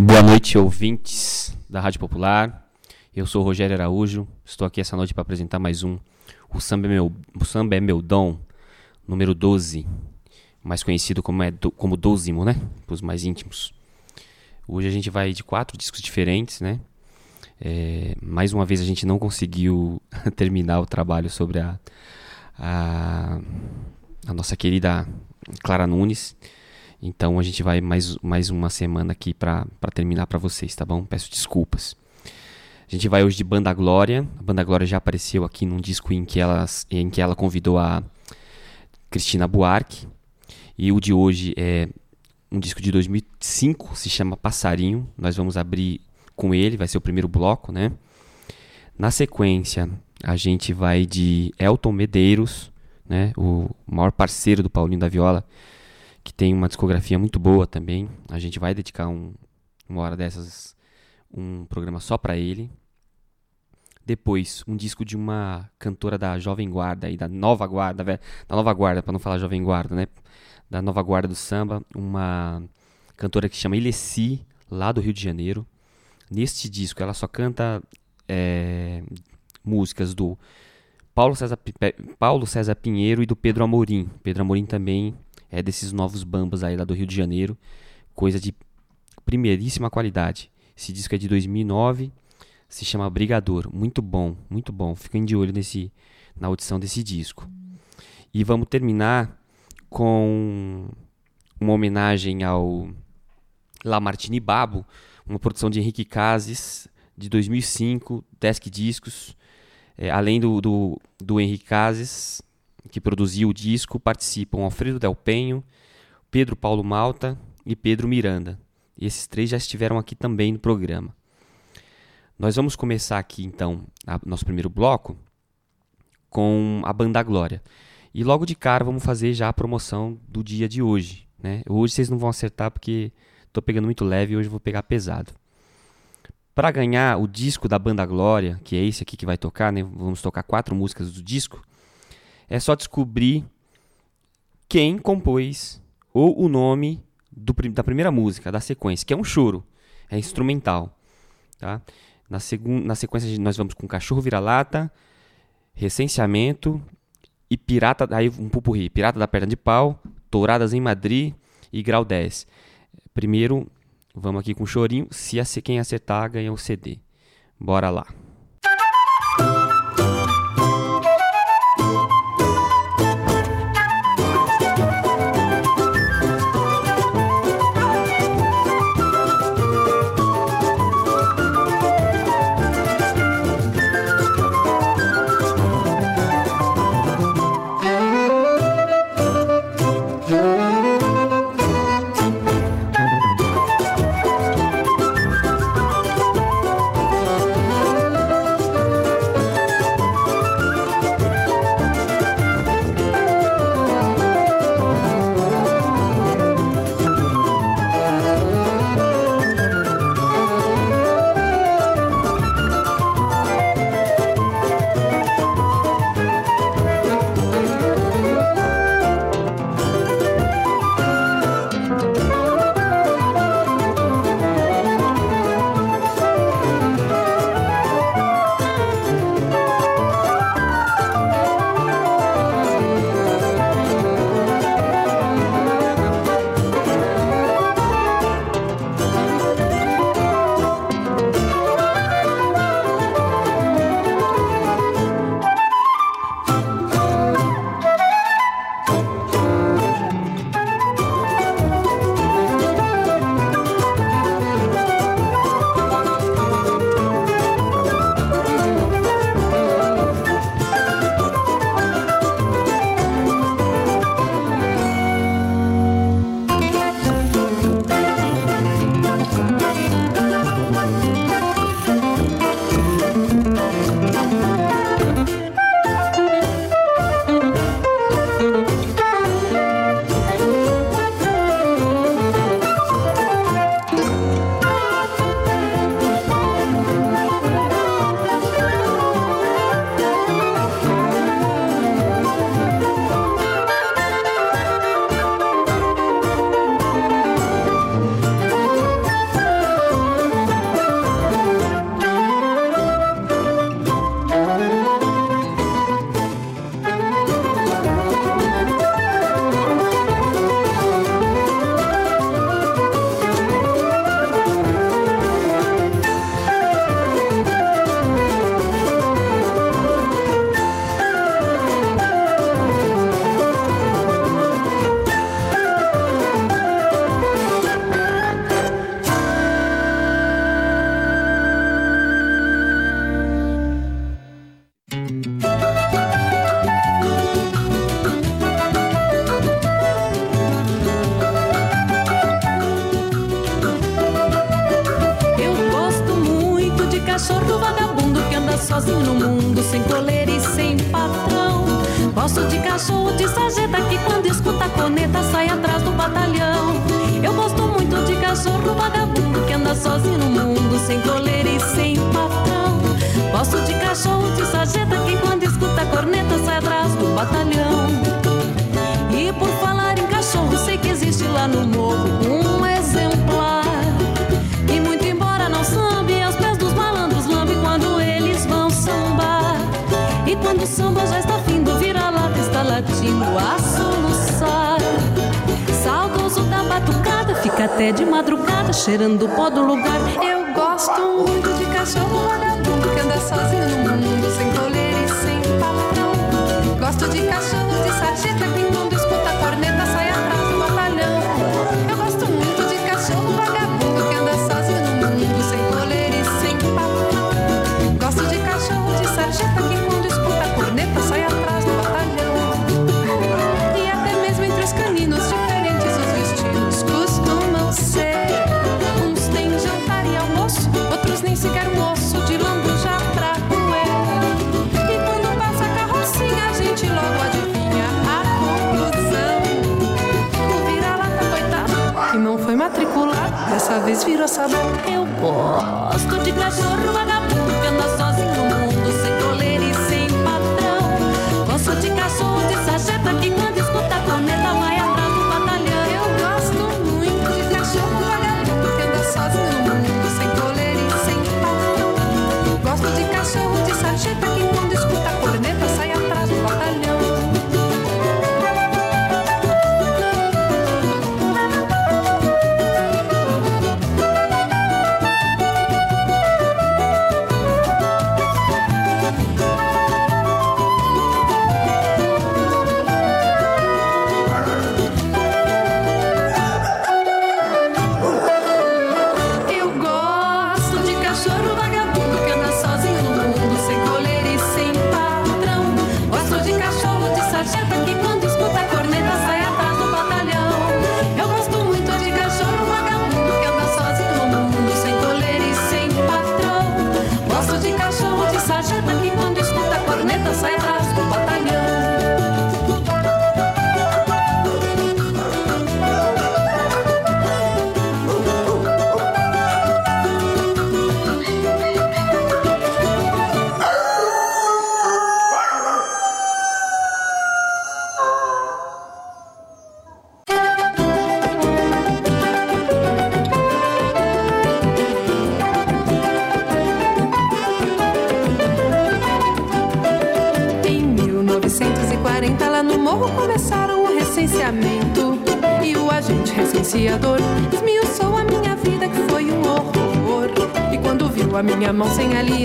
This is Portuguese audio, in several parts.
Boa noite, ouvintes da Rádio Popular. Eu sou Rogério Araújo. Estou aqui essa noite para apresentar mais um O Samba é Meu, o Samba é Meu Dom, número 12, mais conhecido como, é, como Dozimo, né? Para os mais íntimos. Hoje a gente vai de quatro discos diferentes, né? É, mais uma vez a gente não conseguiu terminar o trabalho sobre a, a, a nossa querida Clara Nunes. Então a gente vai mais, mais uma semana aqui para terminar para vocês, tá bom? Peço desculpas. A gente vai hoje de Banda Glória. A Banda Glória já apareceu aqui num disco em que, ela, em que ela convidou a Cristina Buarque. E o de hoje é um disco de 2005, se chama Passarinho. Nós vamos abrir com ele, vai ser o primeiro bloco, né? Na sequência, a gente vai de Elton Medeiros, né? O maior parceiro do Paulinho da Viola que tem uma discografia muito boa também. A gente vai dedicar um, uma hora dessas, um programa só para ele. Depois, um disco de uma cantora da Jovem Guarda e da Nova Guarda, da Nova Guarda, para não falar Jovem Guarda, né? Da Nova Guarda do Samba, uma cantora que chama Ilessi, lá do Rio de Janeiro. Neste disco, ela só canta é, músicas do Paulo César, Paulo César Pinheiro e do Pedro Amorim. Pedro Amorim também é desses novos bambas aí lá do Rio de Janeiro, coisa de primeiríssima qualidade. Esse disco é de 2009, se chama Brigador, muito bom, muito bom. Fiquem de olho nesse na audição desse disco. E vamos terminar com uma homenagem ao Lamartine Babo, uma produção de Henrique Cases de 2005, Desk Discos. É, além do, do, do Henrique Cases, que produziu o disco, participam Alfredo Del Penho, Pedro Paulo Malta e Pedro Miranda. Esses três já estiveram aqui também no programa. Nós vamos começar aqui então a, nosso primeiro bloco com a Banda Glória. E logo de cara vamos fazer já a promoção do dia de hoje. Né? Hoje vocês não vão acertar porque estou pegando muito leve e hoje vou pegar pesado. Para ganhar o disco da Banda Glória, que é esse aqui que vai tocar, né? vamos tocar quatro músicas do disco é só descobrir quem compôs ou o nome do, da primeira música, da sequência, que é um choro, é instrumental. Tá? Na, na sequência nós vamos com Cachorro Vira-Lata, Recenseamento e Pirata, aí um pupurri, Pirata da Perna de Pau, Touradas em Madrid e Grau 10. Primeiro, vamos aqui com Chorinho, se quem acertar ganha o CD. Bora lá.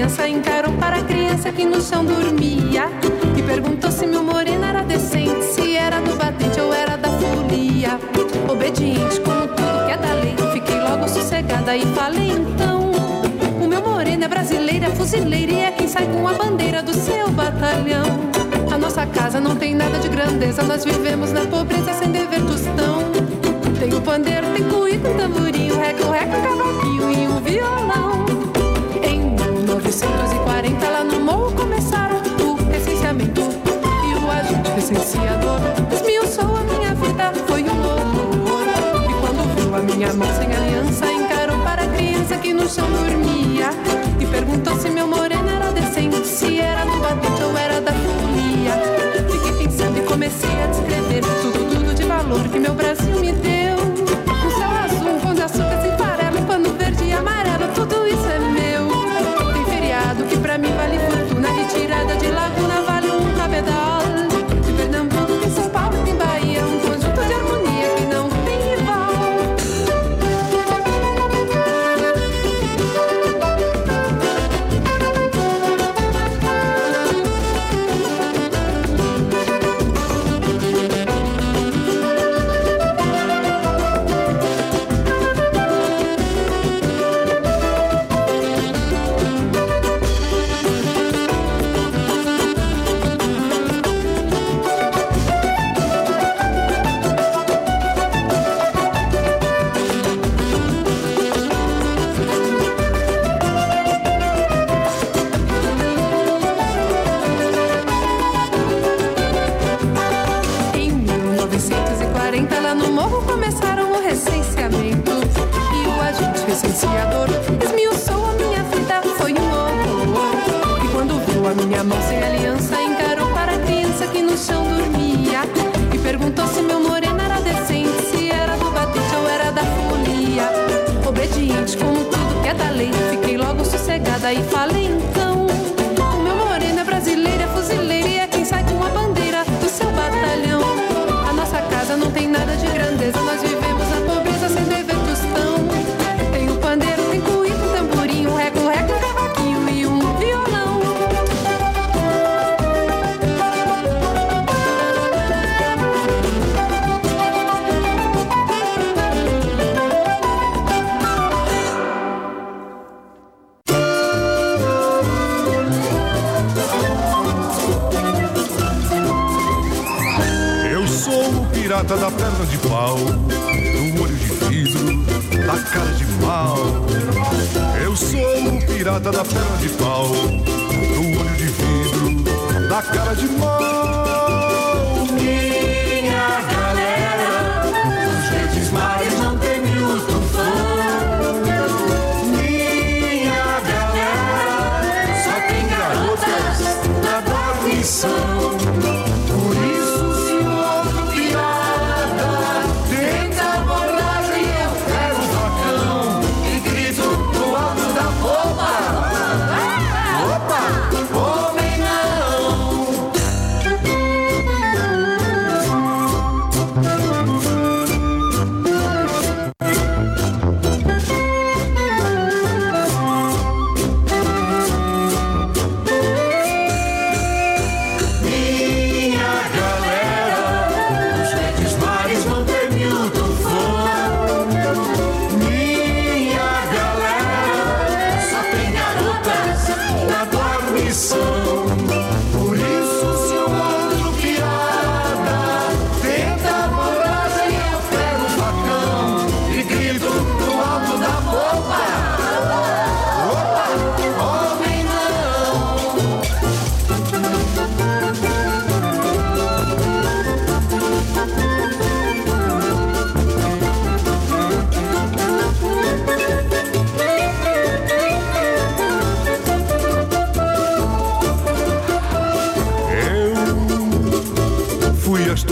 criança encarou para a criança que no chão dormia E perguntou se meu moreno era decente Se era do batente ou era da folia. Obediente como tudo que é da lei Fiquei logo sossegada e falei então O meu moreno é brasileiro, é fuzileiro E é quem sai com a bandeira do seu batalhão. A nossa casa não tem nada de grandeza Nós vivemos na pobreza sem dever tostão. Tem o pandeiro, tem cuíca, tem tamborim O reco, o reco, o cavaquinho e um violão. 1940 ela namorou começaram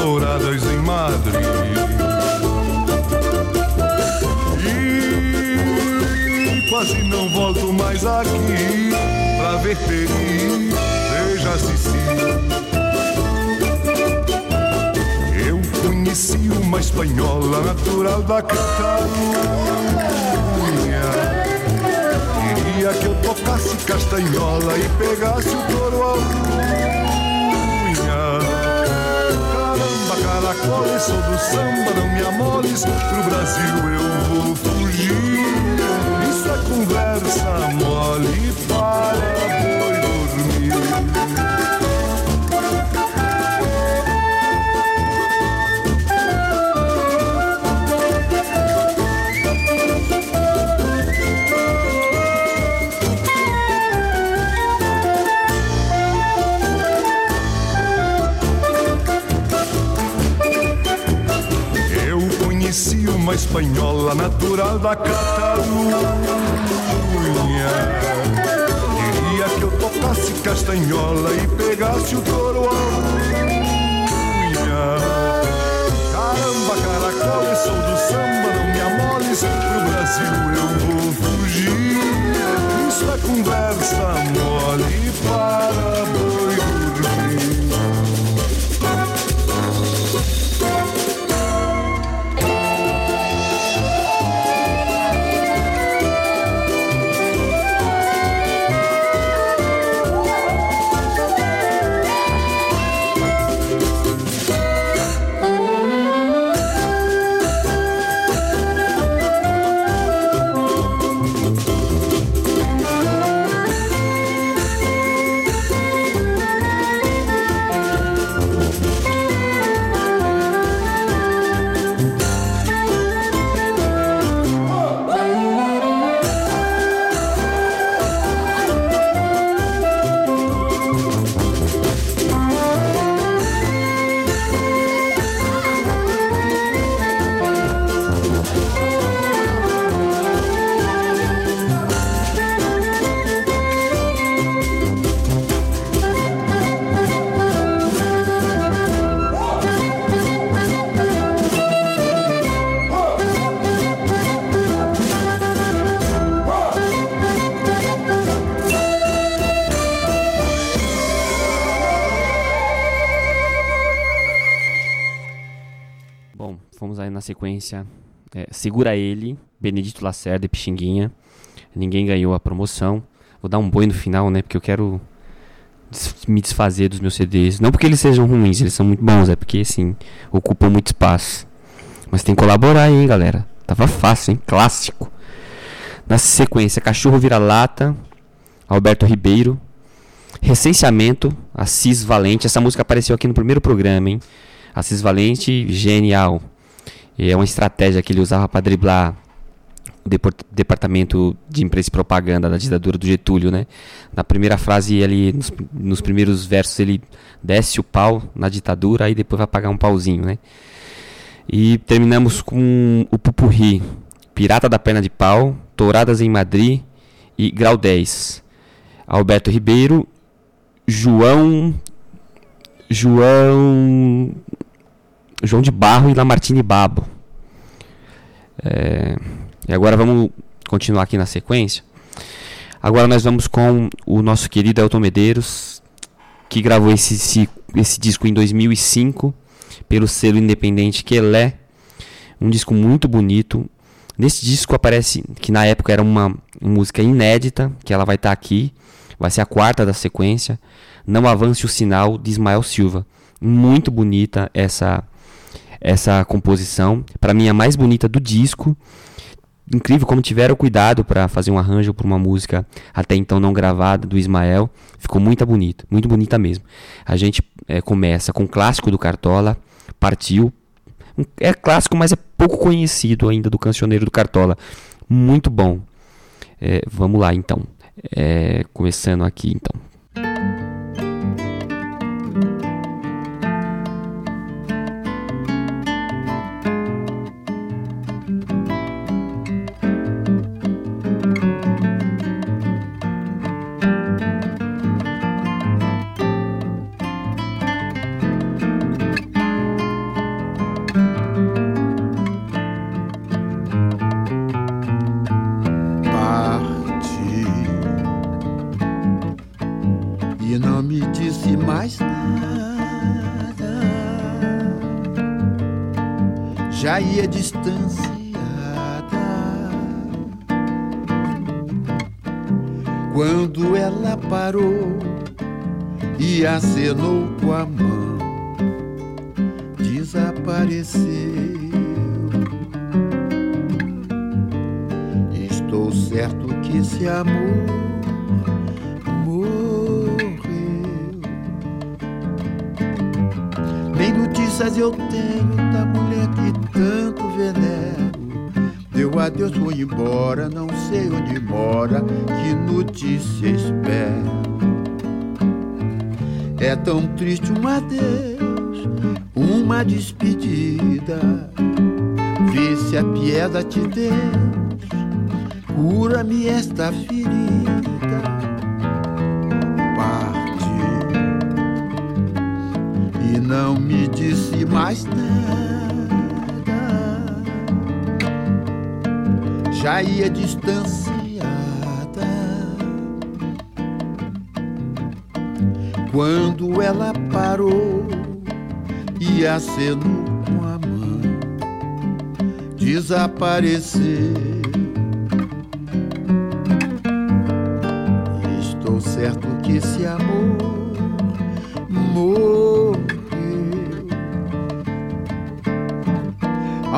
douradas em Madrid. E quase não volto mais aqui pra ver Peri, veja sim. Eu conheci uma espanhola natural da Catalunha que eu tocasse castanhola e pegasse o couro ao caracoles, sou do samba, não me amoles, pro Brasil eu vou fugir. Isso é conversa mole para espanhola natural da Catalunha. Queria que eu topasse castanhola e pegasse o touro à unha. Caramba, caracol, sou do samba, não me amoles, pro Brasil eu vou fugir. Isso é conversa mole para boi. Segura Ele, Benedito Lacerda e Pixinguinha. Ninguém ganhou a promoção. Vou dar um boi no final, né? Porque eu quero me desfazer dos meus CDs. Não porque eles sejam ruins, eles são muito bons, é porque, assim, ocupam muito espaço. Mas tem que colaborar hein, galera. Tava fácil, hein? Clássico. Na sequência, Cachorro Vira-Lata, Alberto Ribeiro. Recenseamento, Assis Valente. Essa música apareceu aqui no primeiro programa, hein? Assis Valente, genial. E é uma estratégia que ele usava para driblar o departamento de imprensa e propaganda da ditadura do Getúlio, né? Na primeira frase, ele, nos, nos primeiros versos, ele desce o pau na ditadura, aí depois vai pagar um pauzinho, né? E terminamos com o Pupurri, Pirata da Perna de Pau, Touradas em Madrid e Grau 10. Alberto Ribeiro, João. João. João de Barro e Lamartine Babo. É, e agora vamos continuar aqui na sequência. Agora nós vamos com o nosso querido Elton Medeiros, que gravou esse, esse, esse disco em 2005 pelo selo independente Quelé. Um disco muito bonito. Nesse disco aparece que na época era uma música inédita, que ela vai estar aqui. Vai ser a quarta da sequência. Não avance o sinal de Ismael Silva. Muito bonita essa essa composição. Para mim a mais bonita do disco. Incrível como tiveram cuidado para fazer um arranjo para uma música até então não gravada do Ismael. Ficou muito bonito, muito bonita mesmo. A gente eh, começa com o clássico do Cartola, Partiu. É clássico, mas é pouco conhecido ainda do cancioneiro do Cartola. Muito bom. Eh, vamos lá então. Eh, começando aqui então.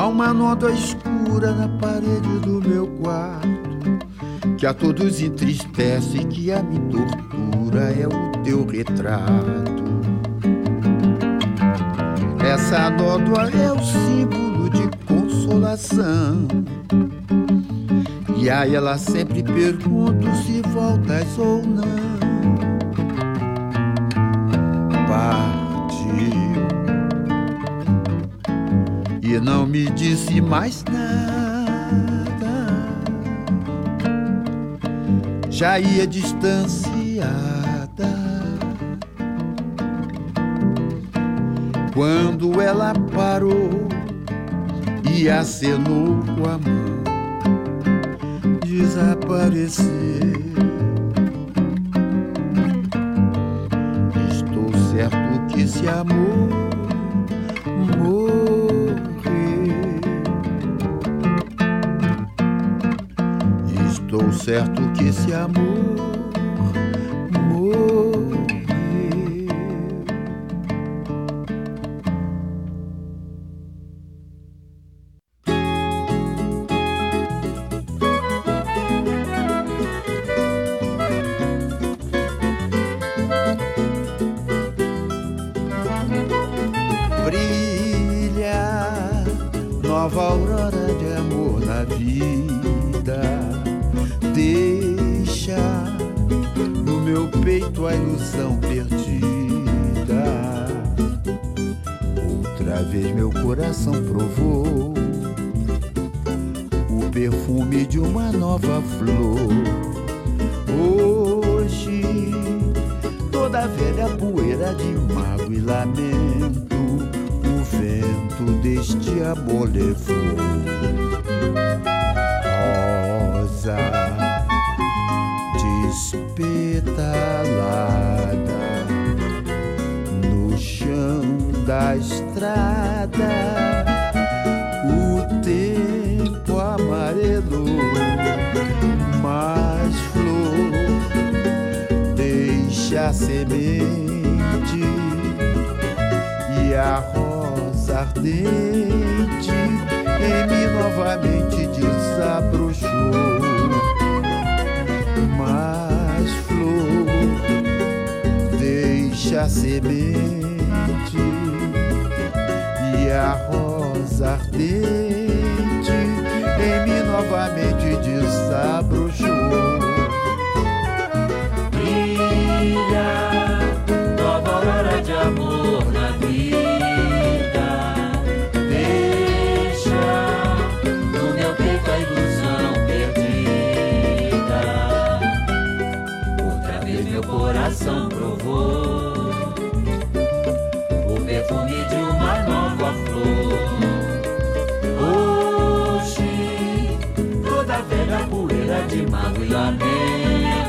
Há uma nota escura na parede do meu quarto que a todos entristece e que a me tortura é o teu retrato. Essa nódoa é o símbolo de consolação. E a ela sempre pergunto se voltas ou não. Partiu e não me disse mais nada. Já ia distanciada. Quando ela parou e acenou com a mão desaparecer. amor. o tempo amarelo, mas flor deixa a semente e a rosa ardente em mim novamente desabrochou. Mas flor deixa a semente a rosa ardente em mim novamente desabrochou. poeira, poeira de mago.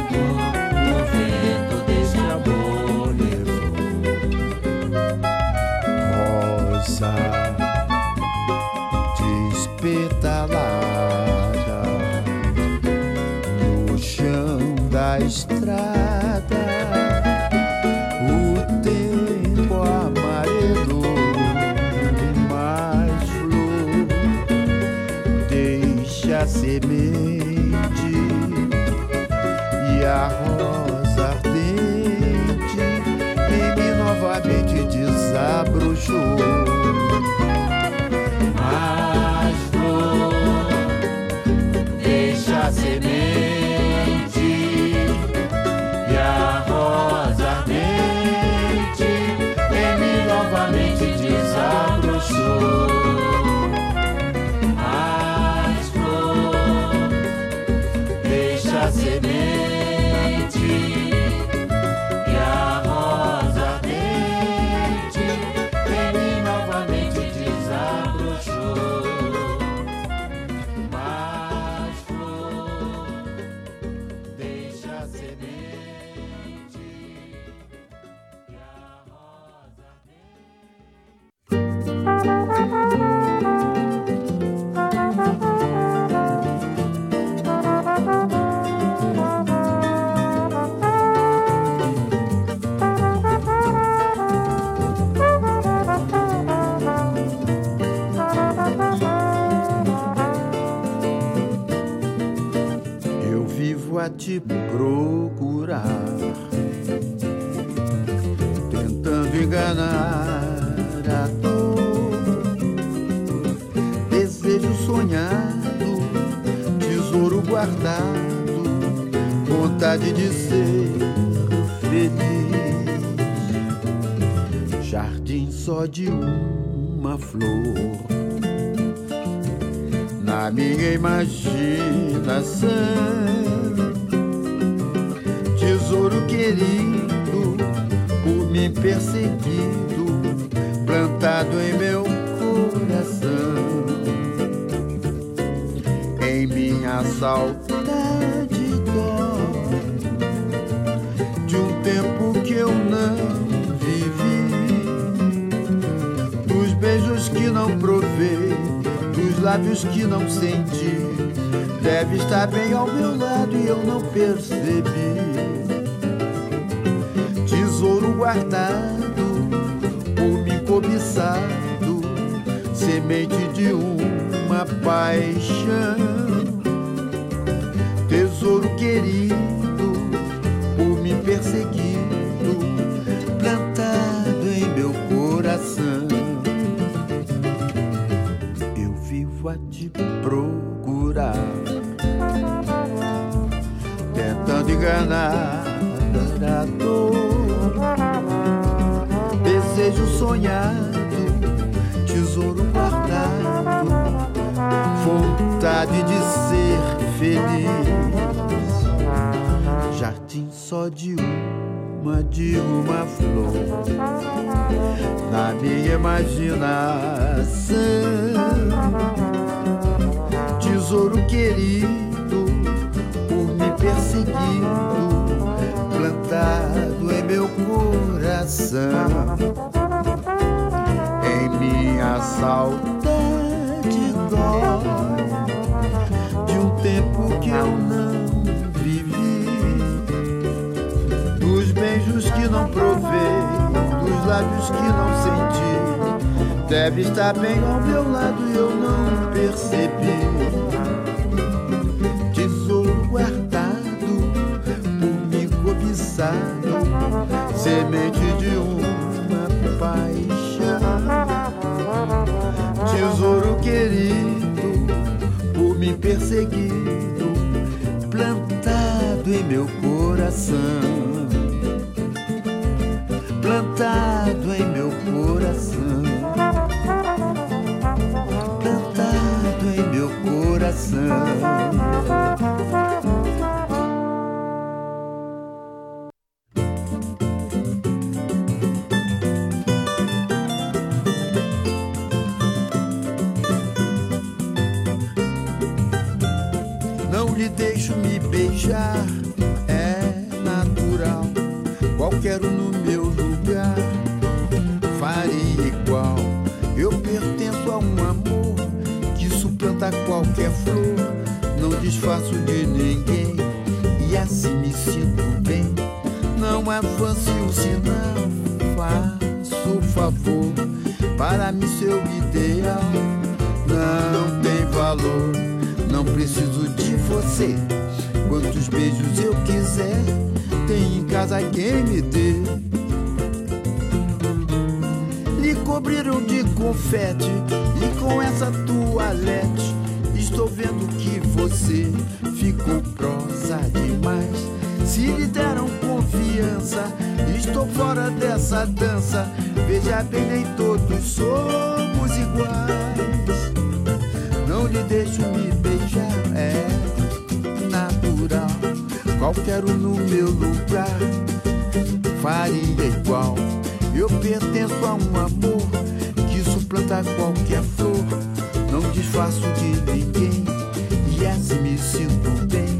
You. De ser feliz. Jardim só de uma, de uma flor, na minha imaginação. Tesouro querido, por me perseguido, plantado em meu coração. Em minha saudade tempo que eu não vivi, dos beijos que não provei, dos lábios que não senti. Deve estar bem ao meu lado e eu não percebi. Tesouro guardado por me cobiçado, semente de uma me perseguido, plantado em meu coração. Plantado em meu coração. Plantado em meu coração. Estou vendo que você ficou prosa demais. Se lhe deram confiança, estou fora dessa dança. Veja bem, nem todos somos iguais. Não lhe deixo me beijar, é natural. Qualquer um no meu lugar faria igual. Eu pertenço a um amor que suplanta qualquer flor. Não disfarço de ninguém e me sinto bem.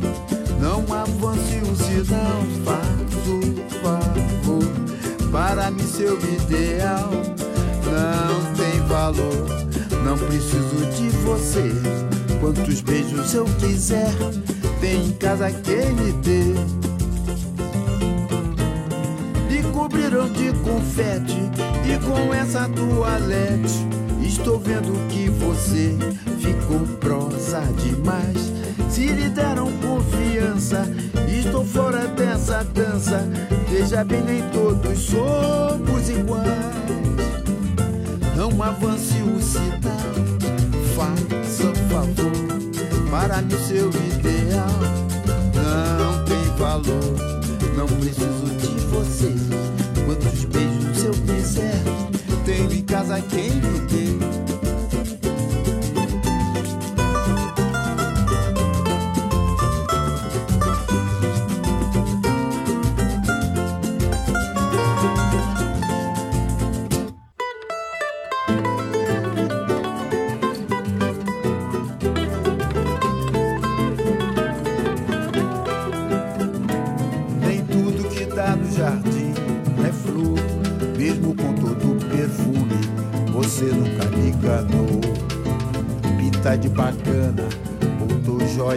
Não avance o sinal, faz o favor. Para mim, seu ideal não tem valor. Não preciso de você. Quantos beijos eu quiser, tem em casa quem me dê. Lhe cobriram de confete e com essa toalete estou vendo que você ficou prosa demais. Se lhe deram confiança, estou fora dessa dança. Veja bem, nem todos somos iguais. Não avance o sinal, faça favor. Para mim, seu ideal não tem valor. Não preciso de você. Quantos beijos eu quiser, tenho em casa quem me dê.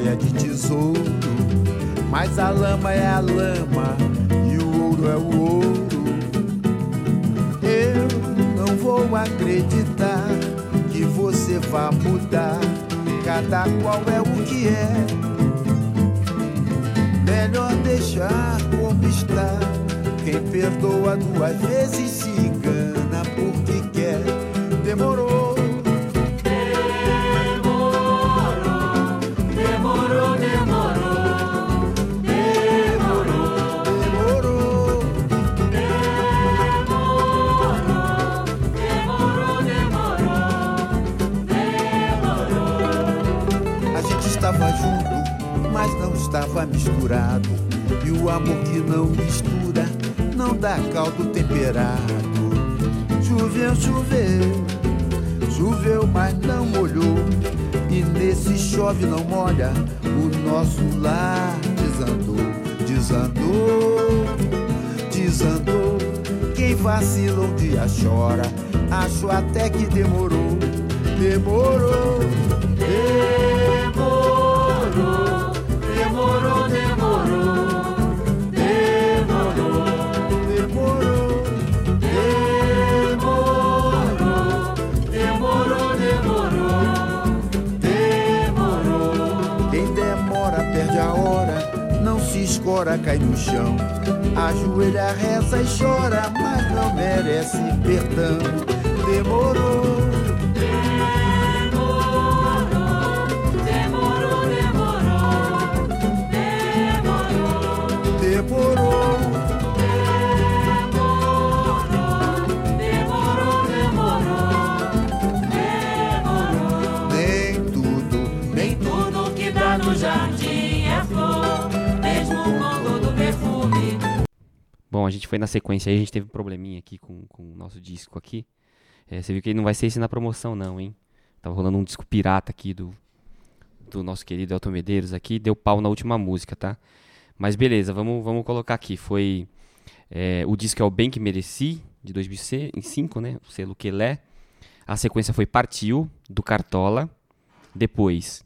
Pinta de tesouro, mas a lama é a lama e o ouro é o ouro. Eu não vou acreditar que você vá mudar, cada qual é o que é. Melhor deixar como está. Quem perdoa duas vezes se engana porque quer. Demorou, misturado. E o amor que não mistura não dá caldo temperado. Choveu, choveu, choveu, mas não molhou. E nesse chove não molha, o nosso lar desandou, desandou, desandou. Quem vacila um dia chora, acho até que demorou, demorou. Demorou, escora, cai no chão. Ajoelha, reza e chora, mas não merece perdão. Demorou, a gente foi na sequência aí, a gente teve um probleminha aqui com, com o nosso disco aqui. É, você viu que ele não vai ser esse na promoção não, hein? Tava rolando um disco pirata aqui do, do nosso querido Elton Medeiros aqui, deu pau na última música, tá? Mas beleza, vamos, vamos colocar aqui. Foi é, o disco é o Bem Que Mereci, de 2005, né? O selo Quelé. A sequência foi Partiu, do Cartola. Depois,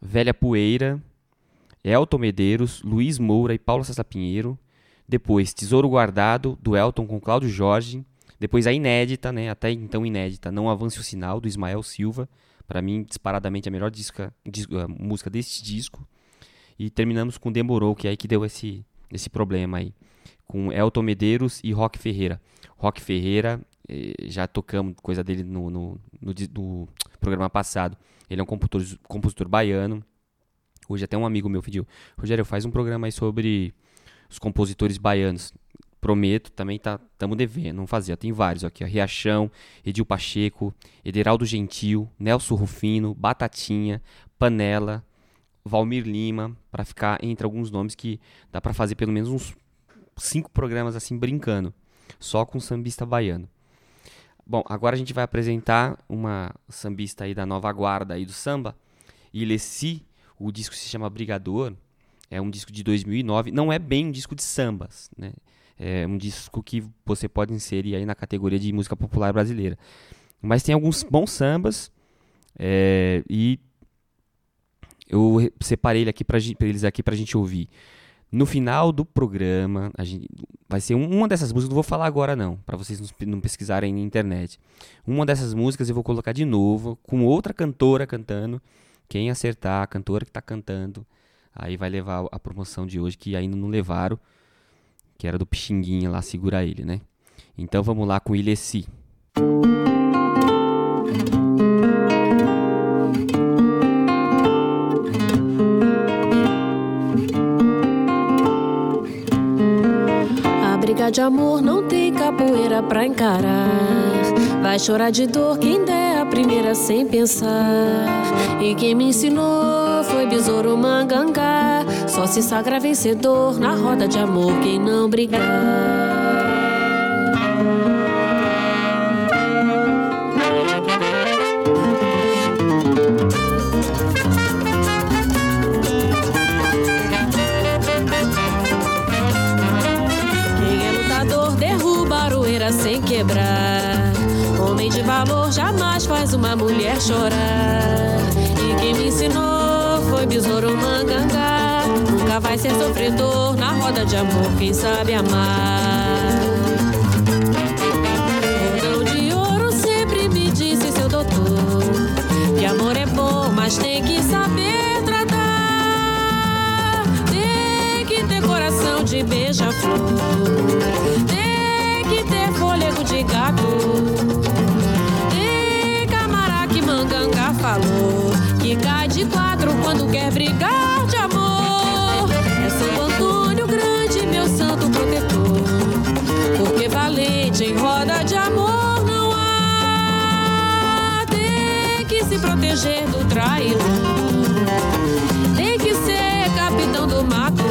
Velha Poeira, Elton Medeiros, Luiz Moura e Paulo César Pinheiro. Depois, Tesouro Guardado, do Elton com Cláudio Jorge. Depois, a inédita, né? Até então inédita, Não Avance o Sinal, do Ismael Silva. Para mim, disparadamente, a melhor disca, dis- a música deste disco. E terminamos com Demorou, que é aí que deu esse, esse problema aí. Com Elton Medeiros e Rock Ferreira. Rock Ferreira, eh, já tocamos coisa dele no, no, no no programa passado. Ele é um compositor, compositor baiano. Hoje até um amigo meu pediu, Rogério, faz um programa aí sobre os compositores baianos. Prometo, também tá, tamo devendo, não fazia. Tem vários aqui, ó. Riachão, Edil Pacheco, Ederaldo Gentil, Nelson Rufino, Batatinha, Panela, Valmir Lima, pra ficar entre alguns nomes que dá pra fazer pelo menos uns cinco programas assim brincando, só com sambista baiano. Bom, agora a gente vai apresentar uma sambista aí da nova guarda aí do samba, Ilessi, o disco se chama Brigador, é um disco de 2009, não é bem um disco de sambas, né? É um disco que você pode inserir aí na categoria de música popular brasileira. Mas tem alguns bons sambas é, e eu re- separei ele aqui pra, pra eles aqui pra gente ouvir. No final do programa, gente, vai ser um- uma dessas músicas, não vou falar agora não, pra vocês não pe- não pesquisarem na internet. Uma dessas músicas eu vou colocar de novo, com outra cantora cantando. Quem acertar, a cantora que tá cantando, aí vai levar a promoção de hoje, que ainda não levaram, que era do Pixinguinha lá, segura ele, né? Então vamos lá com Ilessi. A briga de amor não tem capoeira pra encarar. Vai chorar de dor quem der a primeira sem pensar. E quem me ensinou foi Besouro Mangangá. Só se sagra vencedor na roda de amor quem não brigar. Quem é sem quebrar. De valor jamais faz uma mulher chorar. E quem me ensinou foi besouro mangangá. Nunca vai ser sofredor na roda de amor, quem sabe amar. Cordão de ouro sempre me disse seu doutor que amor é bom, mas tem que saber tratar. Tem que ter coração de beija-flor. Tem que ter fôlego de gato. Que cai de quatro quando quer brigar de amor. É Santo Antônio grande, meu santo protetor. Porque valente em roda de amor não há. Tem que se proteger do traidor. Tem que ser capitão do mato.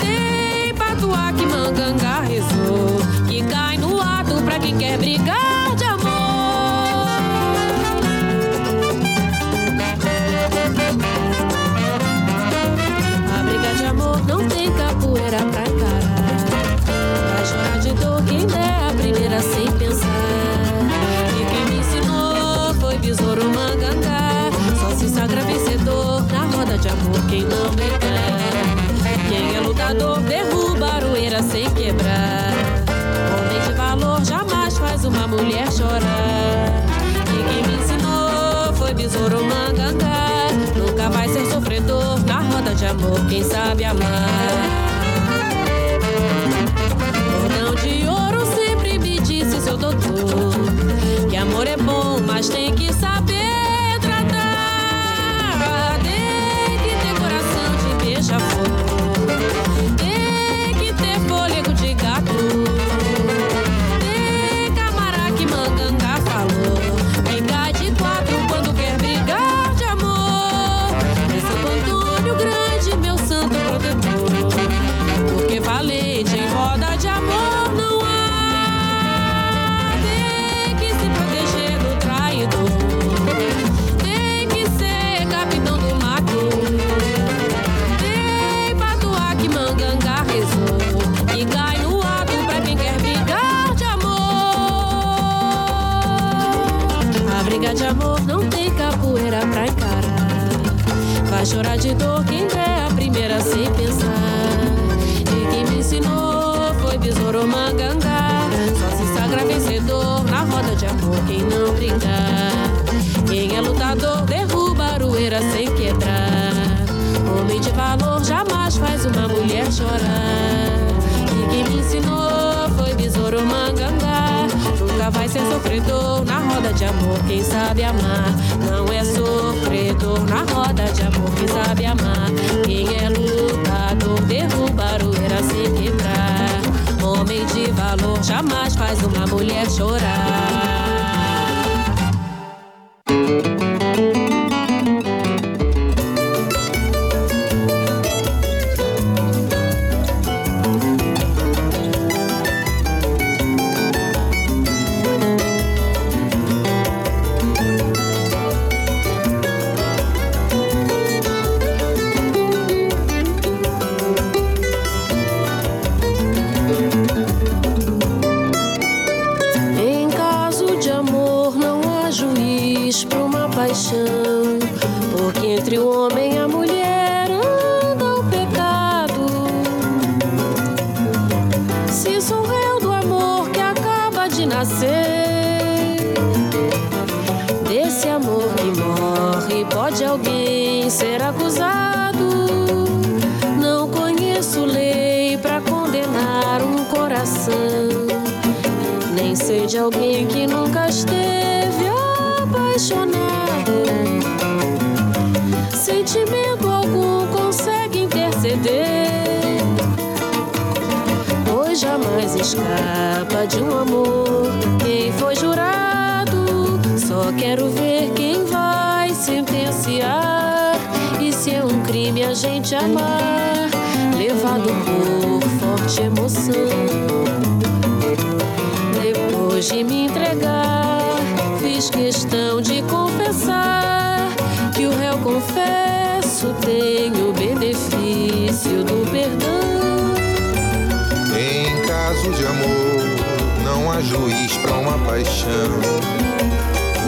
Tem patuá que manganga rezou. Que cai no ato pra quem quer brigar Só se sagra vencedor na roda de amor quem não brigar. Quem é lutador derruba a sem quebrar. Homem de valor jamais faz uma mulher chorar. E quem me ensinou foi besouro mangangá. Nunca vai ser sofredor na roda de amor quem sabe amar. Cordão de ouro sempre me disse seu doutor Que amor é bom, mas tem que saber Vai ser sofredor na roda de amor. Quem sabe amar não é sofredor na roda de amor. Quem sabe amar, quem é lutador derruba a sem quebrar. Homem de valor jamais faz uma mulher chorar. Jamais escapa de um amor quem foi jurado. Só quero ver quem vai sentenciar. E se é um crime a gente amar, levado por forte emoção. Depois de me entregar, fiz questão de confessar que o réu confesso tem o benefício do perdão. Caso de amor, não há juiz pra uma paixão.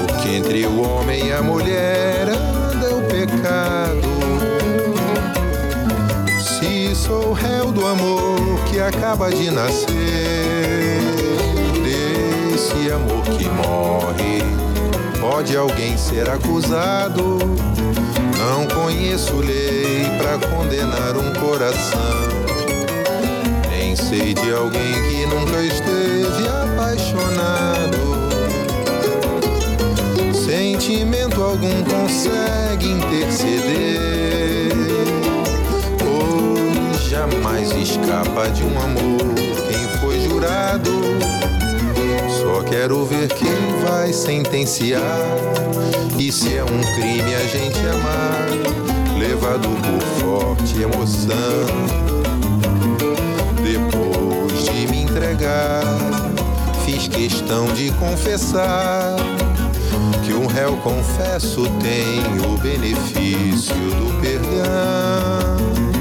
Porque entre o homem e a mulher anda o pecado. Se sou réu do amor que acaba de nascer, desse amor que morre, pode alguém ser acusado? Não conheço lei para condenar um coração. Sei de alguém que nunca esteve apaixonado. Sentimento algum consegue interceder. Pois jamais escapa de um amor quem foi jurado. Só quero ver quem vai sentenciar. E se é um crime a gente amar, levado por forte emoção. Entregar, fiz questão de confessar que um réu confesso tem o benefício do perdão.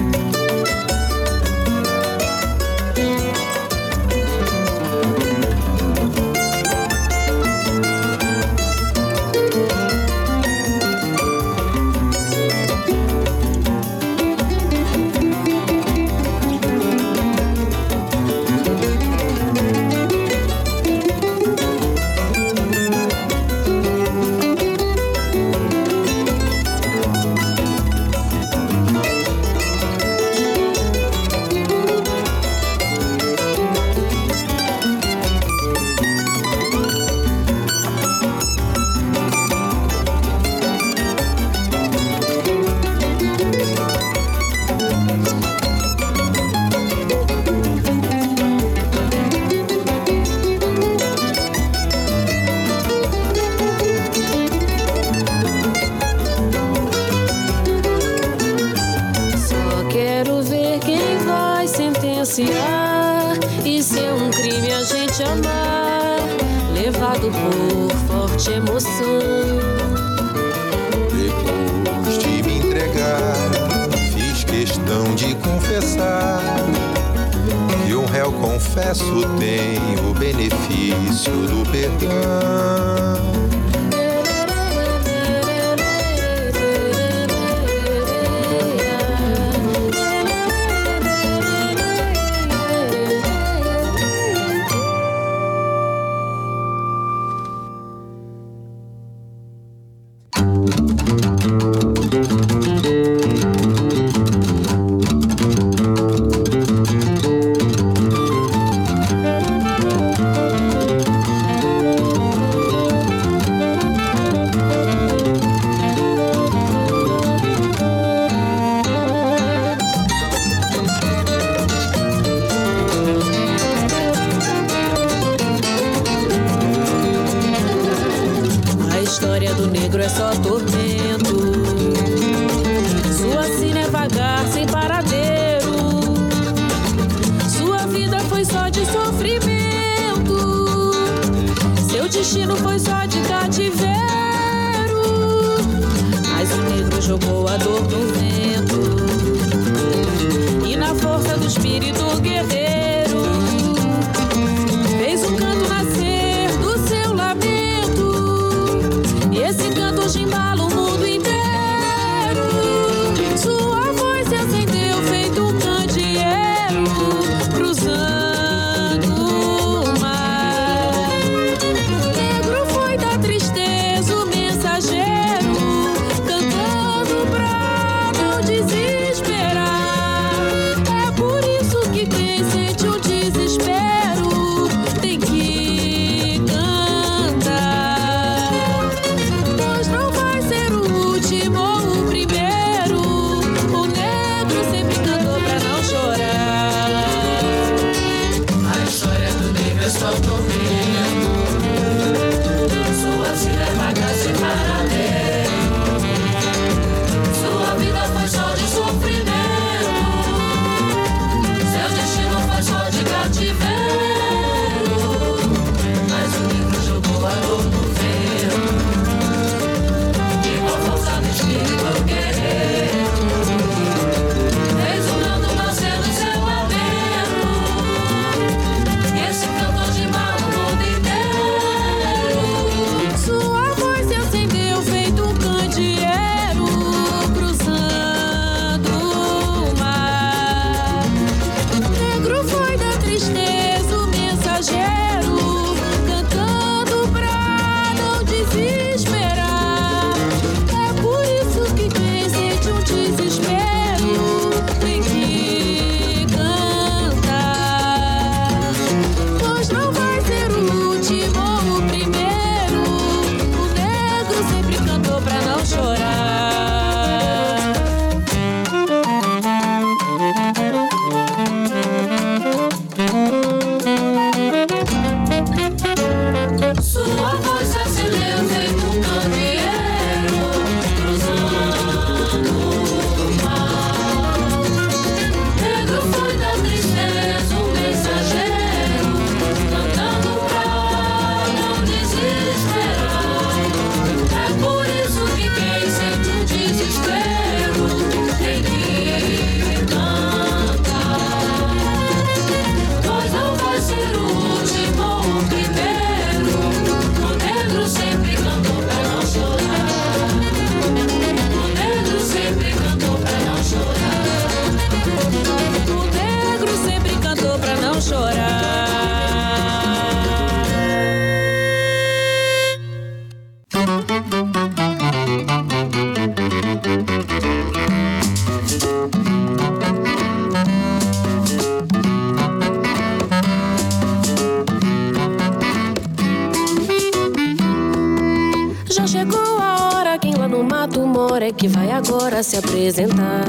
Agora se apresentar.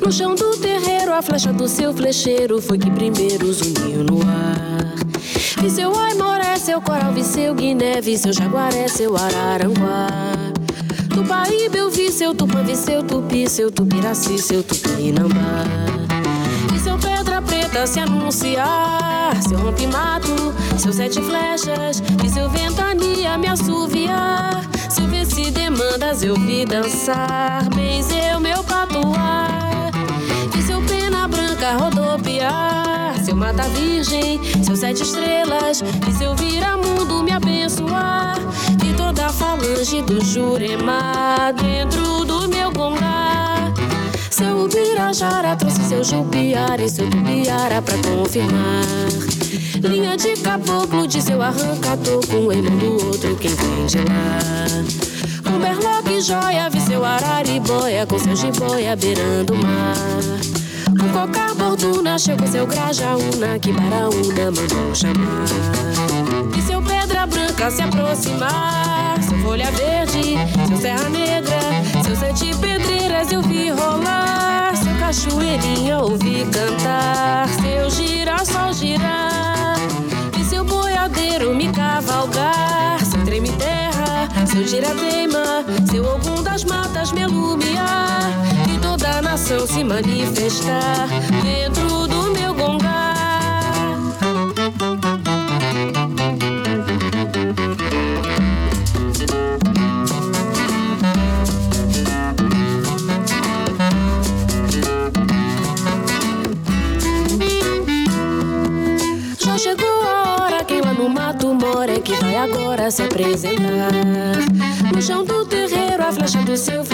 No chão do terreiro, a flecha do seu flecheiro foi que primeiro zuniu no ar. Vi seu aimoré, seu coral, vi seu guiné, vi seu jaguaré, seu araranguá. Tupaíba eu vi seu tupã, vi seu tupi, seu tupiraci, seu tupinambá. Vi seu pedra preta se anunciar, seu rompe-mato, seus sete flechas, vi seu ventania me assoviar. Demandas eu vi dançar, benzeu meu patuar. Vi seu pena branca rodopiar, seu mata virgem, seus sete estrelas, vi seu viramundo me abençoar. Vi toda a falange do Jurema dentro do meu gongar. Seu Ubirajara trouxe seu Jupiara e seu Tubiara pra confirmar. Linha de caboclo de seu arrancador com o irmão do outro, quem vem de lá. Um berloque joia, vi seu araribóia com seu jiboia beirando o mar. Um cocar borduna chegou seu grajaúna, que baraúna mandou chamar. E seu pedra branca se aproximar, seu folha verde, seu serra negra, seus sete pedreiras eu vi rolar, seu cachoeirinha ouvi cantar, seu girassol girar, e seu boiadeiro me cavalgar, seu seu diradema, seu ogum das matas me iluminar, e toda a nação se manifestar dentro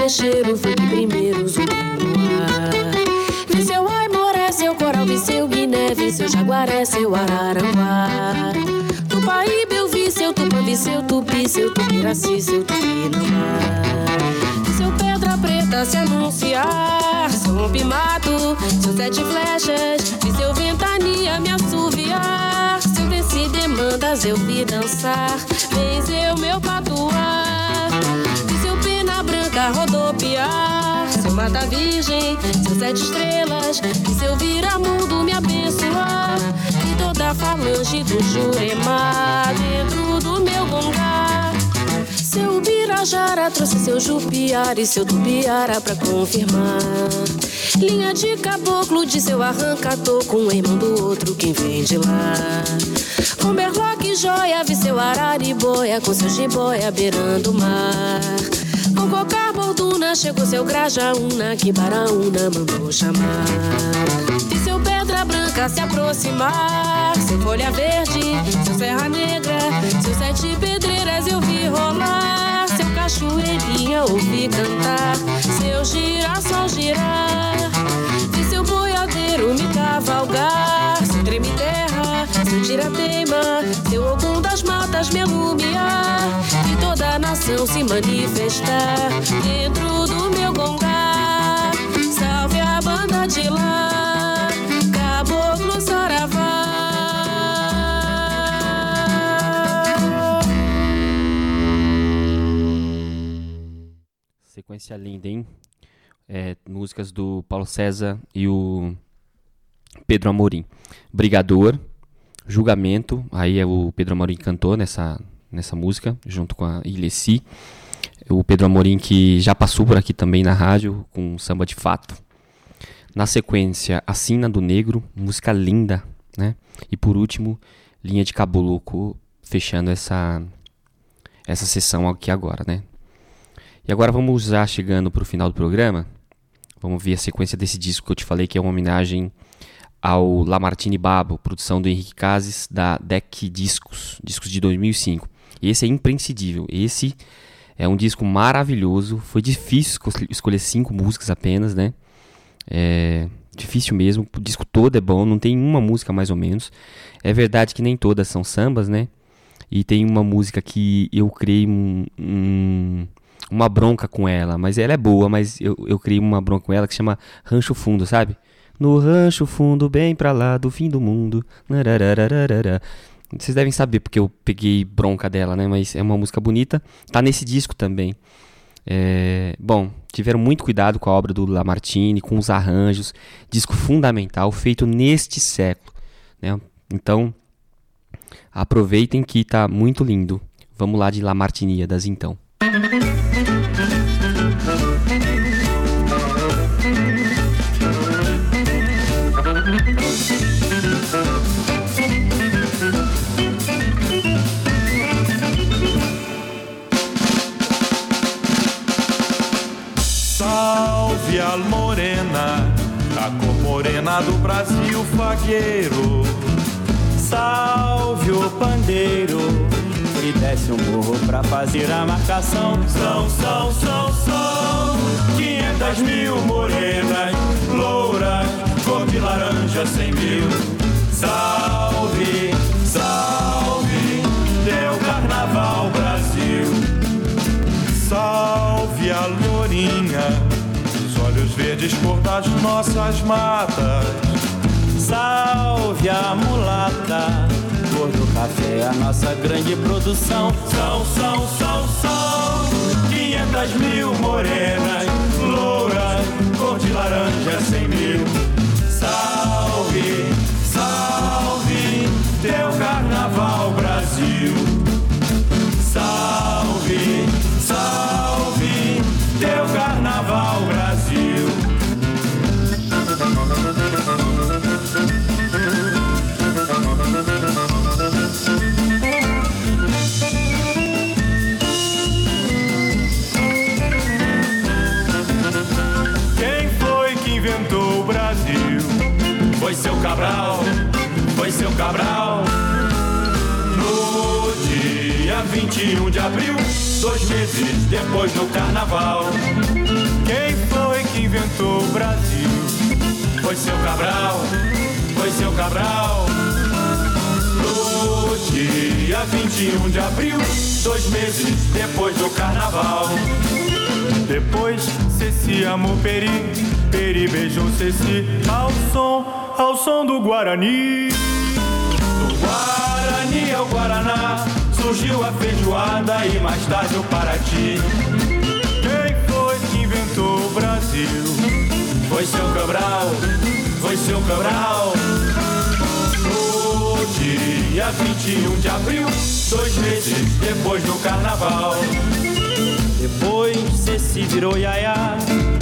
seu flecheiro foi que primeiro ar. Vi seu aimoré, seu coral, vi seu guiné, vi seu jaguaré, seu araranguá. Tupaíba eu vi seu tupã, vi seu tupi, seu tupiraci, seu tupinambá. Vi seu pedra preta se anunciar, seu rompe-mato, seus sete flechas, vi seu ventania me assoviar, seu desci demandas eu vi dançar, benzeu meu patuar, seu branca rodopiar, seu mata virgem, seus sete estrelas, vi seu viramundo me abençoar, e toda a falange do Jurema dentro do meu gongar. Seu Birajara trouxe seu Jupiara e seu Tubiara pra confirmar. Linha de caboclo de seu arrancador com o irmão do outro, quem vem de lá. Um berloque joia, vi seu araribóia com seu jiboia beirando o mar. Cocar borduna chegou seu grajaúna, que baraúna mandou chamar. Vi seu pedra branca se aproximar, seu folha verde, seu serra negra, seus sete pedreiras eu vi rolar, seu cachoeirinha ouvi cantar, seu girassol girar, vi seu boiadeiro me cavalgar, seu treme terra, seu diradema, seu ogum das matas me iluminar, e toda a nação se manifestar dentro do meu gongar. Salve a banda de lá, Caboclo Saravá. Sequência linda, hein? É, músicas do Paulo César e o Pedro Amorim. Brigador, Julgamento, aí é o Pedro Amorim cantou nessa, nessa música, junto com a Ilessi. O Pedro Amorim que já passou por aqui também na rádio com samba de fato. Na sequência, A Sina do Negro, música linda, né? E por último, Linha de Caboloco, fechando essa, essa sessão aqui agora, né? E agora vamos já chegando para o final do programa. Vamos ver a sequência desse disco que eu te falei que é uma homenagem ao Lamartine Babo, produção do Henrique Cases da Deck Discos, discos de 2005. Esse é imprescindível. Esse é um disco maravilhoso. Foi difícil esco- escolher cinco músicas apenas, né? É, Difícil mesmo. O disco todo é bom, não tem uma música mais ou menos. É verdade que nem todas são sambas, né? E tem uma música que eu criei um, um, uma bronca com ela, mas ela é boa, mas eu, eu criei uma bronca com ela que chama Rancho Fundo, sabe? No rancho fundo, bem pra lá do fim do mundo. Vocês devem saber porque eu peguei bronca dela, né? Mas é uma música bonita. Tá nesse disco também. É, bom, tiveram muito cuidado com a obra do Lamartine, com os arranjos. Disco fundamental, feito neste século. Né? Então, aproveitem que tá muito lindo. Vamos lá de Lamartiníadas então. Morena do Brasil fagueiro. Salve o pandeiro e desce um morro pra fazer a marcação. São, são, são, são 500 mil morenas, louras, cor de laranja, cem mil. Salve, salve, teu carnaval, Brasil. Salve a lourinha, verdes cor das nossas matas. Salve a mulata, cor do café, a nossa grande produção. São, são, são, são 500 mil morenas, louras, cor de laranja, cem mil. De abril, dois meses depois do carnaval. Quem foi que inventou o Brasil? Foi seu Cabral, foi seu Cabral. No dia 21 de abril, dois meses depois do carnaval. Depois Ceci amou Peri, Peri beijou Ceci ao som, ao som do Guarani. Do Guarani ao Guaraná surgiu a feijoada e mais tarde o Paraty. Quem foi que inventou o Brasil? Foi seu Cabral, foi seu Cabral. No dia 21 de abril, dois meses depois do carnaval. Depois Ceci virou iaiá,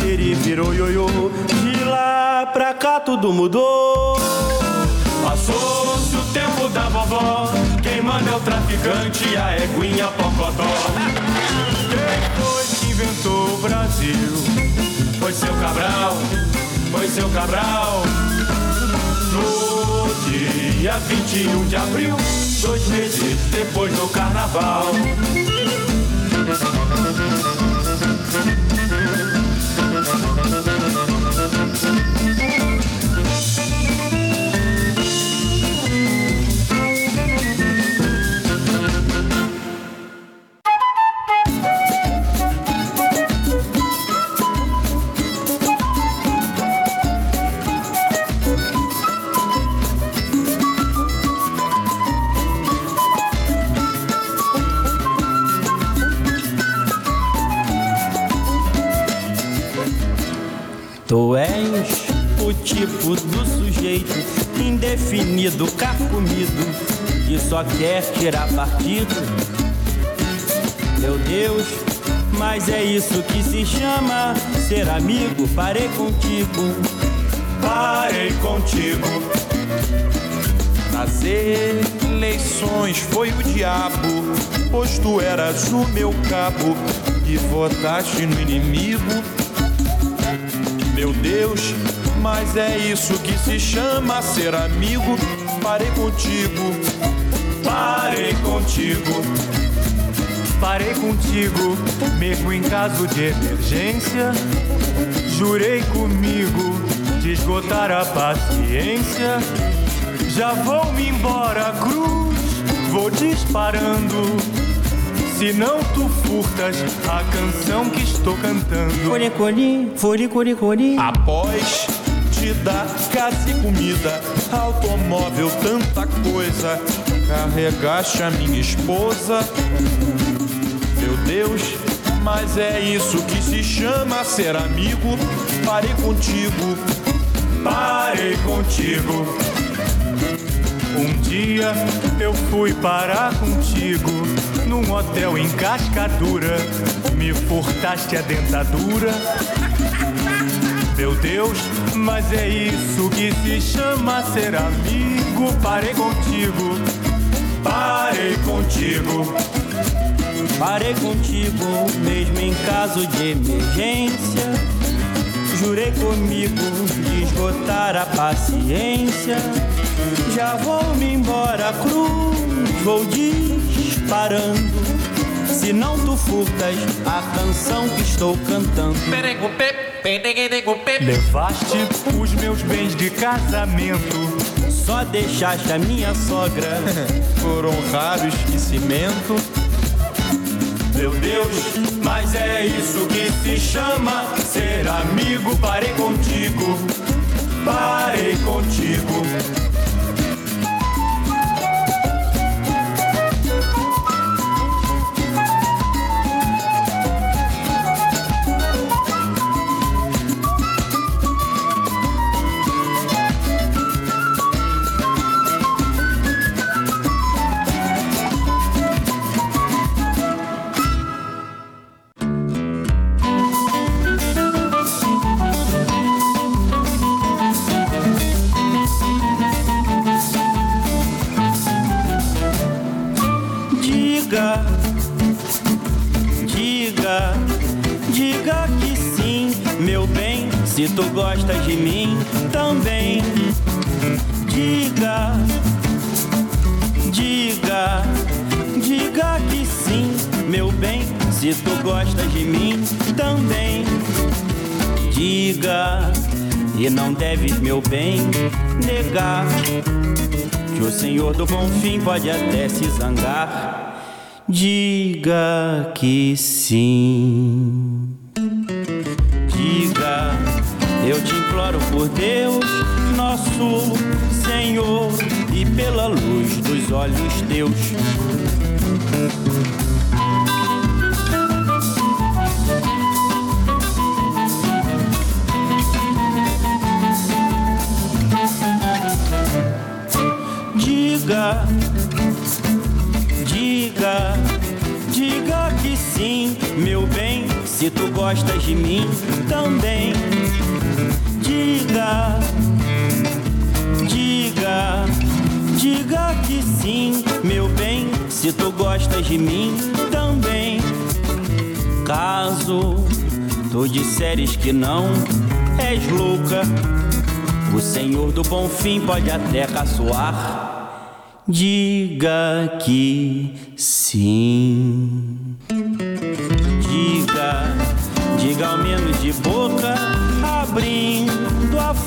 ele virou ioiô. De lá pra cá tudo mudou. Passou-se o tempo da vovó, quem manda é o traficante, a eguinha pocotó. Quem foi que inventou o Brasil? Foi seu Cabral, foi seu Cabral. No dia 21 de abril, dois meses depois do carnaval. Só quer tirar partido. Meu Deus, mas é isso que se chama ser amigo. Parei contigo, Parei contigo. Nas eleições foi o diabo, pois tu eras o meu cabo e votaste no inimigo. Meu Deus, mas é isso que se chama ser amigo. Parei contigo, Parei contigo. Parei contigo, mesmo em caso de emergência. Jurei comigo de esgotar a paciência. Já vou me embora, cruz, vou disparando. Se não tu furtas a canção que estou cantando. Cori, cori, cori, cori. Após te dar casa e comida, automóvel, tanta coisa, carregaste a minha esposa. Meu Deus, mas é isso que se chama ser amigo. Parei contigo, Parei contigo. Um dia eu fui parar contigo num hotel em cascadura. Me furtaste a dentadura. Meu Deus, mas é isso que se chama ser amigo. Parei contigo, parei contigo. Parei contigo, mesmo em caso de emergência. Jurei comigo de esgotar a paciência. Já vou me embora, cruz, vou disparando. Se não tu furtas a canção que estou cantando. Levaste os meus bens de casamento. Só deixaste a minha sogra por honrar o esquecimento. Meu Deus, mas é isso que se chama ser amigo. Parei contigo, parei contigo. E não deves, meu bem, negar. Que o Senhor do Bom Fim pode até se zangar. Diga que sim. Diga, eu te imploro por Deus, nosso Senhor, e pela luz dos olhos teus. Se tu gostas de mim também. Diga, diga, diga que sim, meu bem. Se tu gostas de mim também. Caso tu disseres que não, és louca. O Senhor do Bom Fim pode até caçoar. Diga que sim.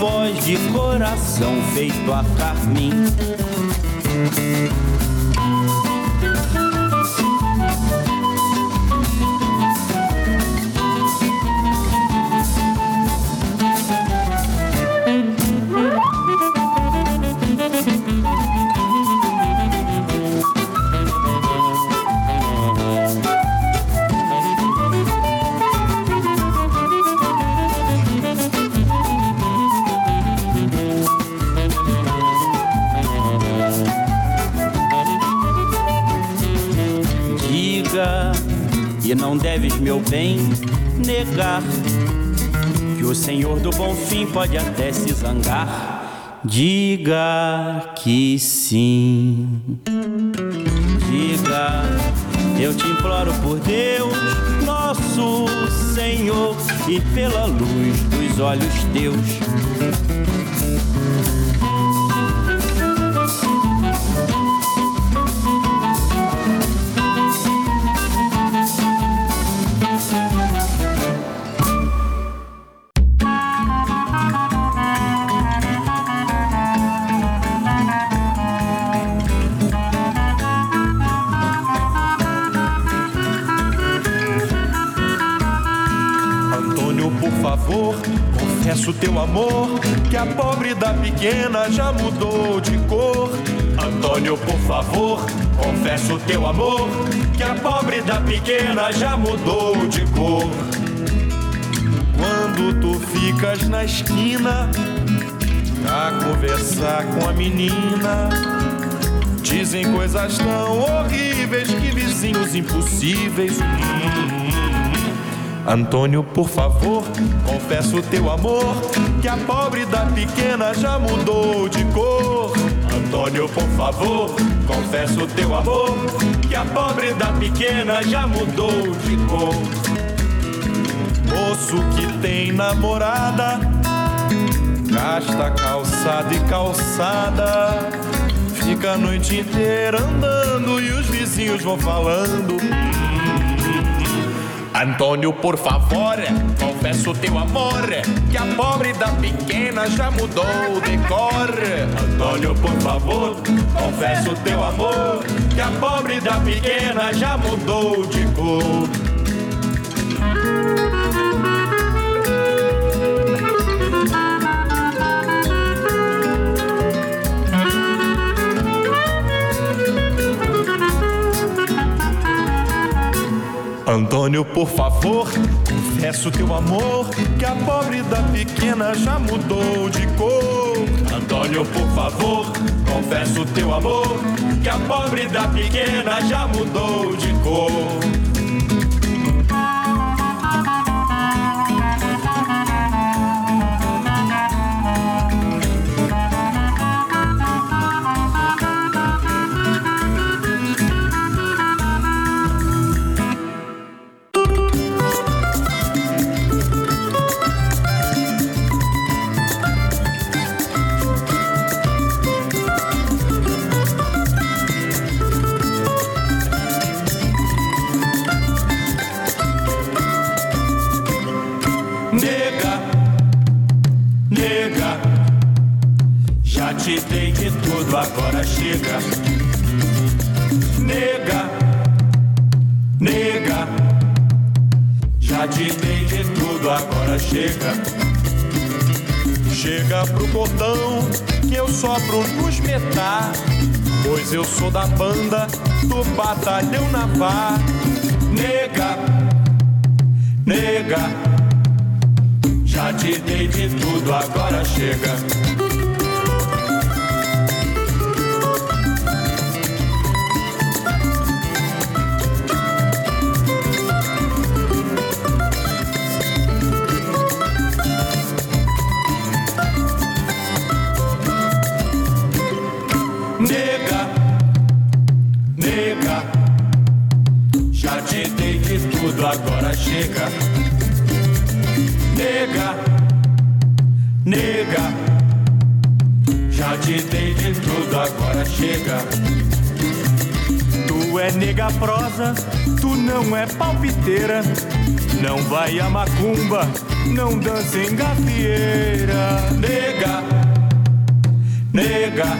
Voz de coração feito a carmim. Meu bem, negar que o Senhor do Bom Fim pode até se zangar. Diga que sim. Diga, eu te imploro por Deus, nosso Senhor, e pela luz dos olhos teus. Teu amor, que a pobre da pequena já mudou de cor. Antônio, por favor, confesso teu amor, que a pobre da pequena já mudou de cor. Quando tu ficas na esquina a conversar com a menina, dizem coisas tão horríveis que vizinhos impossíveis. Antônio, por favor, confesso teu amor, que a pobre da pequena já mudou de cor. Antônio, por favor, confesso teu amor, que a pobre da pequena já mudou de cor. Moço que tem namorada, gasta calçada e calçada, fica a noite inteira andando e os vizinhos vão falando. Antônio, por favor, confesso teu amor, que a pobre da pequena já mudou de cor. Antônio, por favor, confesso teu amor, que a pobre da pequena já mudou de cor. Antônio, por favor, confesso teu amor, que a pobre da pequena já mudou de cor. Antônio, por favor, confesso teu amor, que a pobre da pequena já mudou de cor. Sopro nos metar, pois eu sou da banda do batalhão navar. Nega, nega. Já te dei de tudo, agora chega. Chega. Nega, nega, já te dei de tudo, agora chega. Tu é nega prosa, tu não é palpiteira. Não vai a macumba, não dança em gafieira. Nega, nega,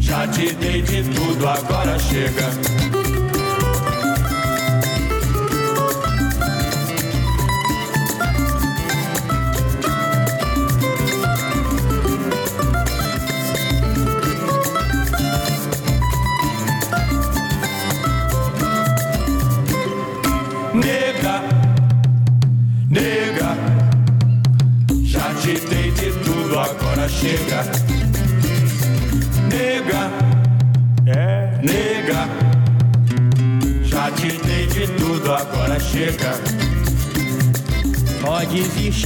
já te dei de tudo, agora chega.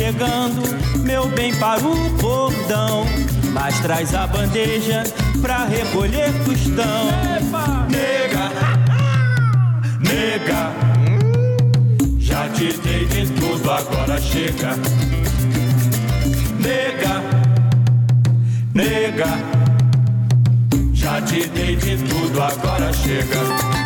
Chegando, meu bem, para o cordão. Mas traz a bandeja pra recolher tostão. Nega, nega, já te dei de tudo, agora chega. Nega, nega, já te dei de tudo, agora chega.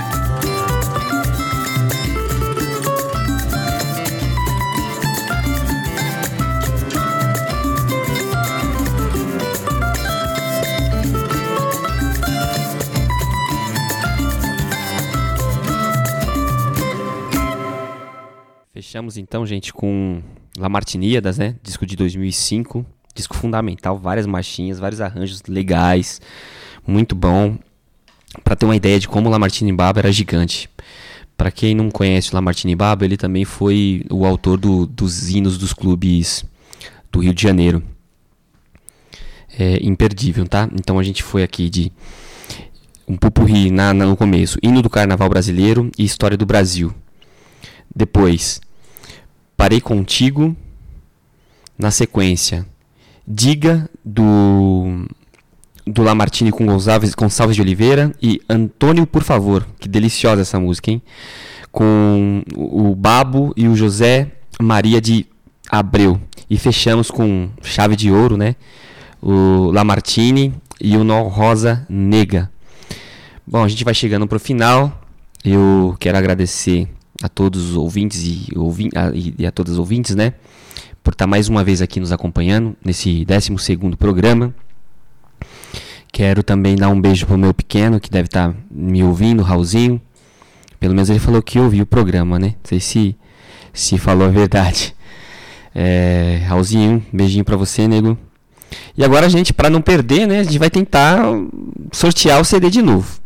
Então, gente, com Lamartiníadas, né? Disco de 2005, disco fundamental, várias marchinhas, vários arranjos legais, muito bom. Para ter uma ideia de como Lamartine Baba era gigante. Para quem não conhece o Lamartine Baba, ele também foi o autor do, dos hinos dos clubes do Rio de Janeiro. É imperdível, tá? Então a gente foi aqui de um pupurri na, na, no começo, hino do carnaval brasileiro e história do Brasil. Depois, parei contigo. Na sequência, diga do do Lamartine com Gonçalves, Gonçalves de Oliveira e Antônio, por favor. Que deliciosa essa música, hein? Com o Babo e o José Maria de Abreu. E fechamos com chave de ouro, né? O Lamartine e o Nó Rosa Nega. Bom, a gente vai chegando para o final. Eu quero agradecer a todos os ouvintes e, ouvi a, e a todas as ouvintes, né? Por estar mais uma vez aqui nos acompanhando nesse 12 programa. Quero também dar um beijo pro meu pequeno, que deve estar me ouvindo, Raulzinho. Pelo menos ele falou que ouviu o programa, né? Não sei se, se falou a verdade. É, Raulzinho, beijinho pra você, nego. E agora gente, para não perder, né? A gente vai tentar sortear o CD de novo.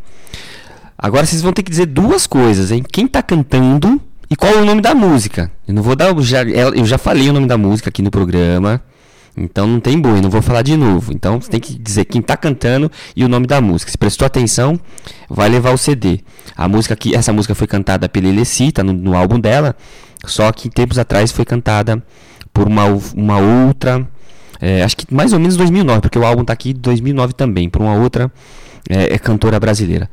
Agora vocês vão ter que dizer duas coisas, hein? Quem tá cantando e qual é o nome da música. Eu não vou dar. Já, eu já falei o nome da música aqui no programa. Então não tem boi, não vou falar de novo. Então você tem que dizer quem está cantando e o nome da música. Se prestou atenção, vai levar o CD. A música essa música foi cantada pela Eleci, tá no, no álbum dela. Só que tempos atrás foi cantada por uma, uma outra, é, acho que mais ou menos 2009, porque o álbum está aqui 2009 também, por uma outra é, é cantora brasileira.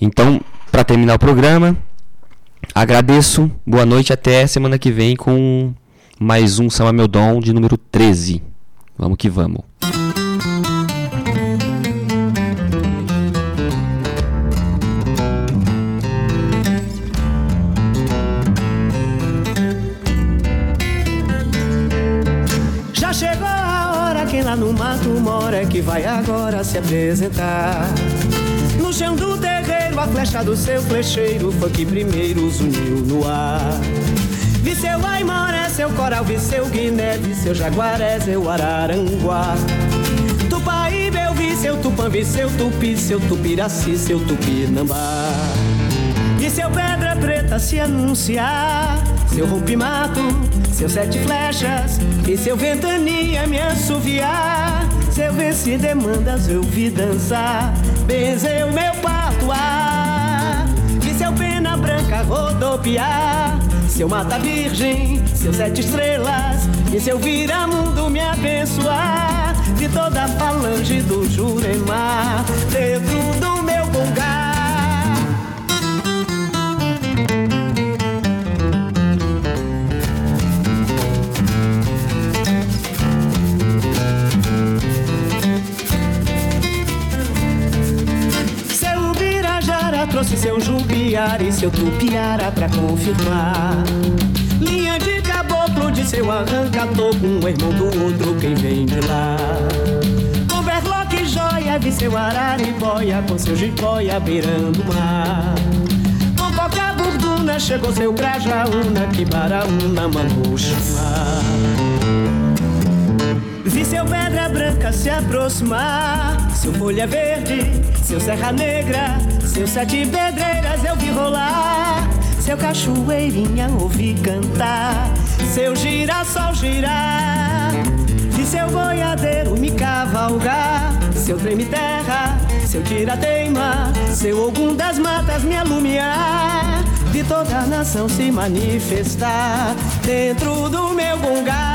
Então, para terminar o programa, agradeço, boa noite, até semana que vem com mais um Samba Meu Dom de número 13. Vamos que vamos. Já chegou a hora, quem lá no mato mora é que vai agora se apresentar. No chão do terreiro, a flecha do seu flecheiro foi que primeiro os uniu no ar. Vi seu Aimoré, seu Coral, vi seu Guiné, vi seu Jaguaré, seu Araranguá. Tupaíba eu vi seu Tupã, vi seu Tupi, seu Tupiraci, seu Tupinambá. Vi seu Pedra Preta se anunciar, seu Rompimato, seu Sete Flechas, e seu Ventania me assoviar. Seu Venci Demandas eu vi dançar, benzeu meu patuá. Branca rodopiar seu mata virgem, seus sete estrelas e seu viramundo me abençoar. De toda a falange do Juremar, dentro do meu bongar. Trouxe seu Jupiara e seu Tupiara pra confirmar. Linha de caboclo de seu arranca-tô com um irmão do outro, quem vem de lá. Com e joia, vi seu araribóia com seu jiboia beirando o mar. Com coca burduna chegou seu grajaúna, que baraúna mandou. Vi seu pedra branca se aproximar, seu folha verde, seu serra negra, seus sete pedreiras eu vi rolar, seu cachoeirinha ouvi cantar, seu girassol girar, vi seu boiadeiro me cavalgar, seu treme terra, seu tirateima, seu ogum das matas me alumiar, vi toda a nação se manifestar dentro do meu gongar.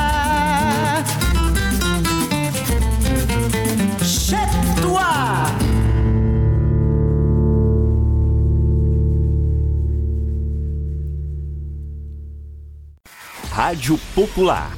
Rádio Popular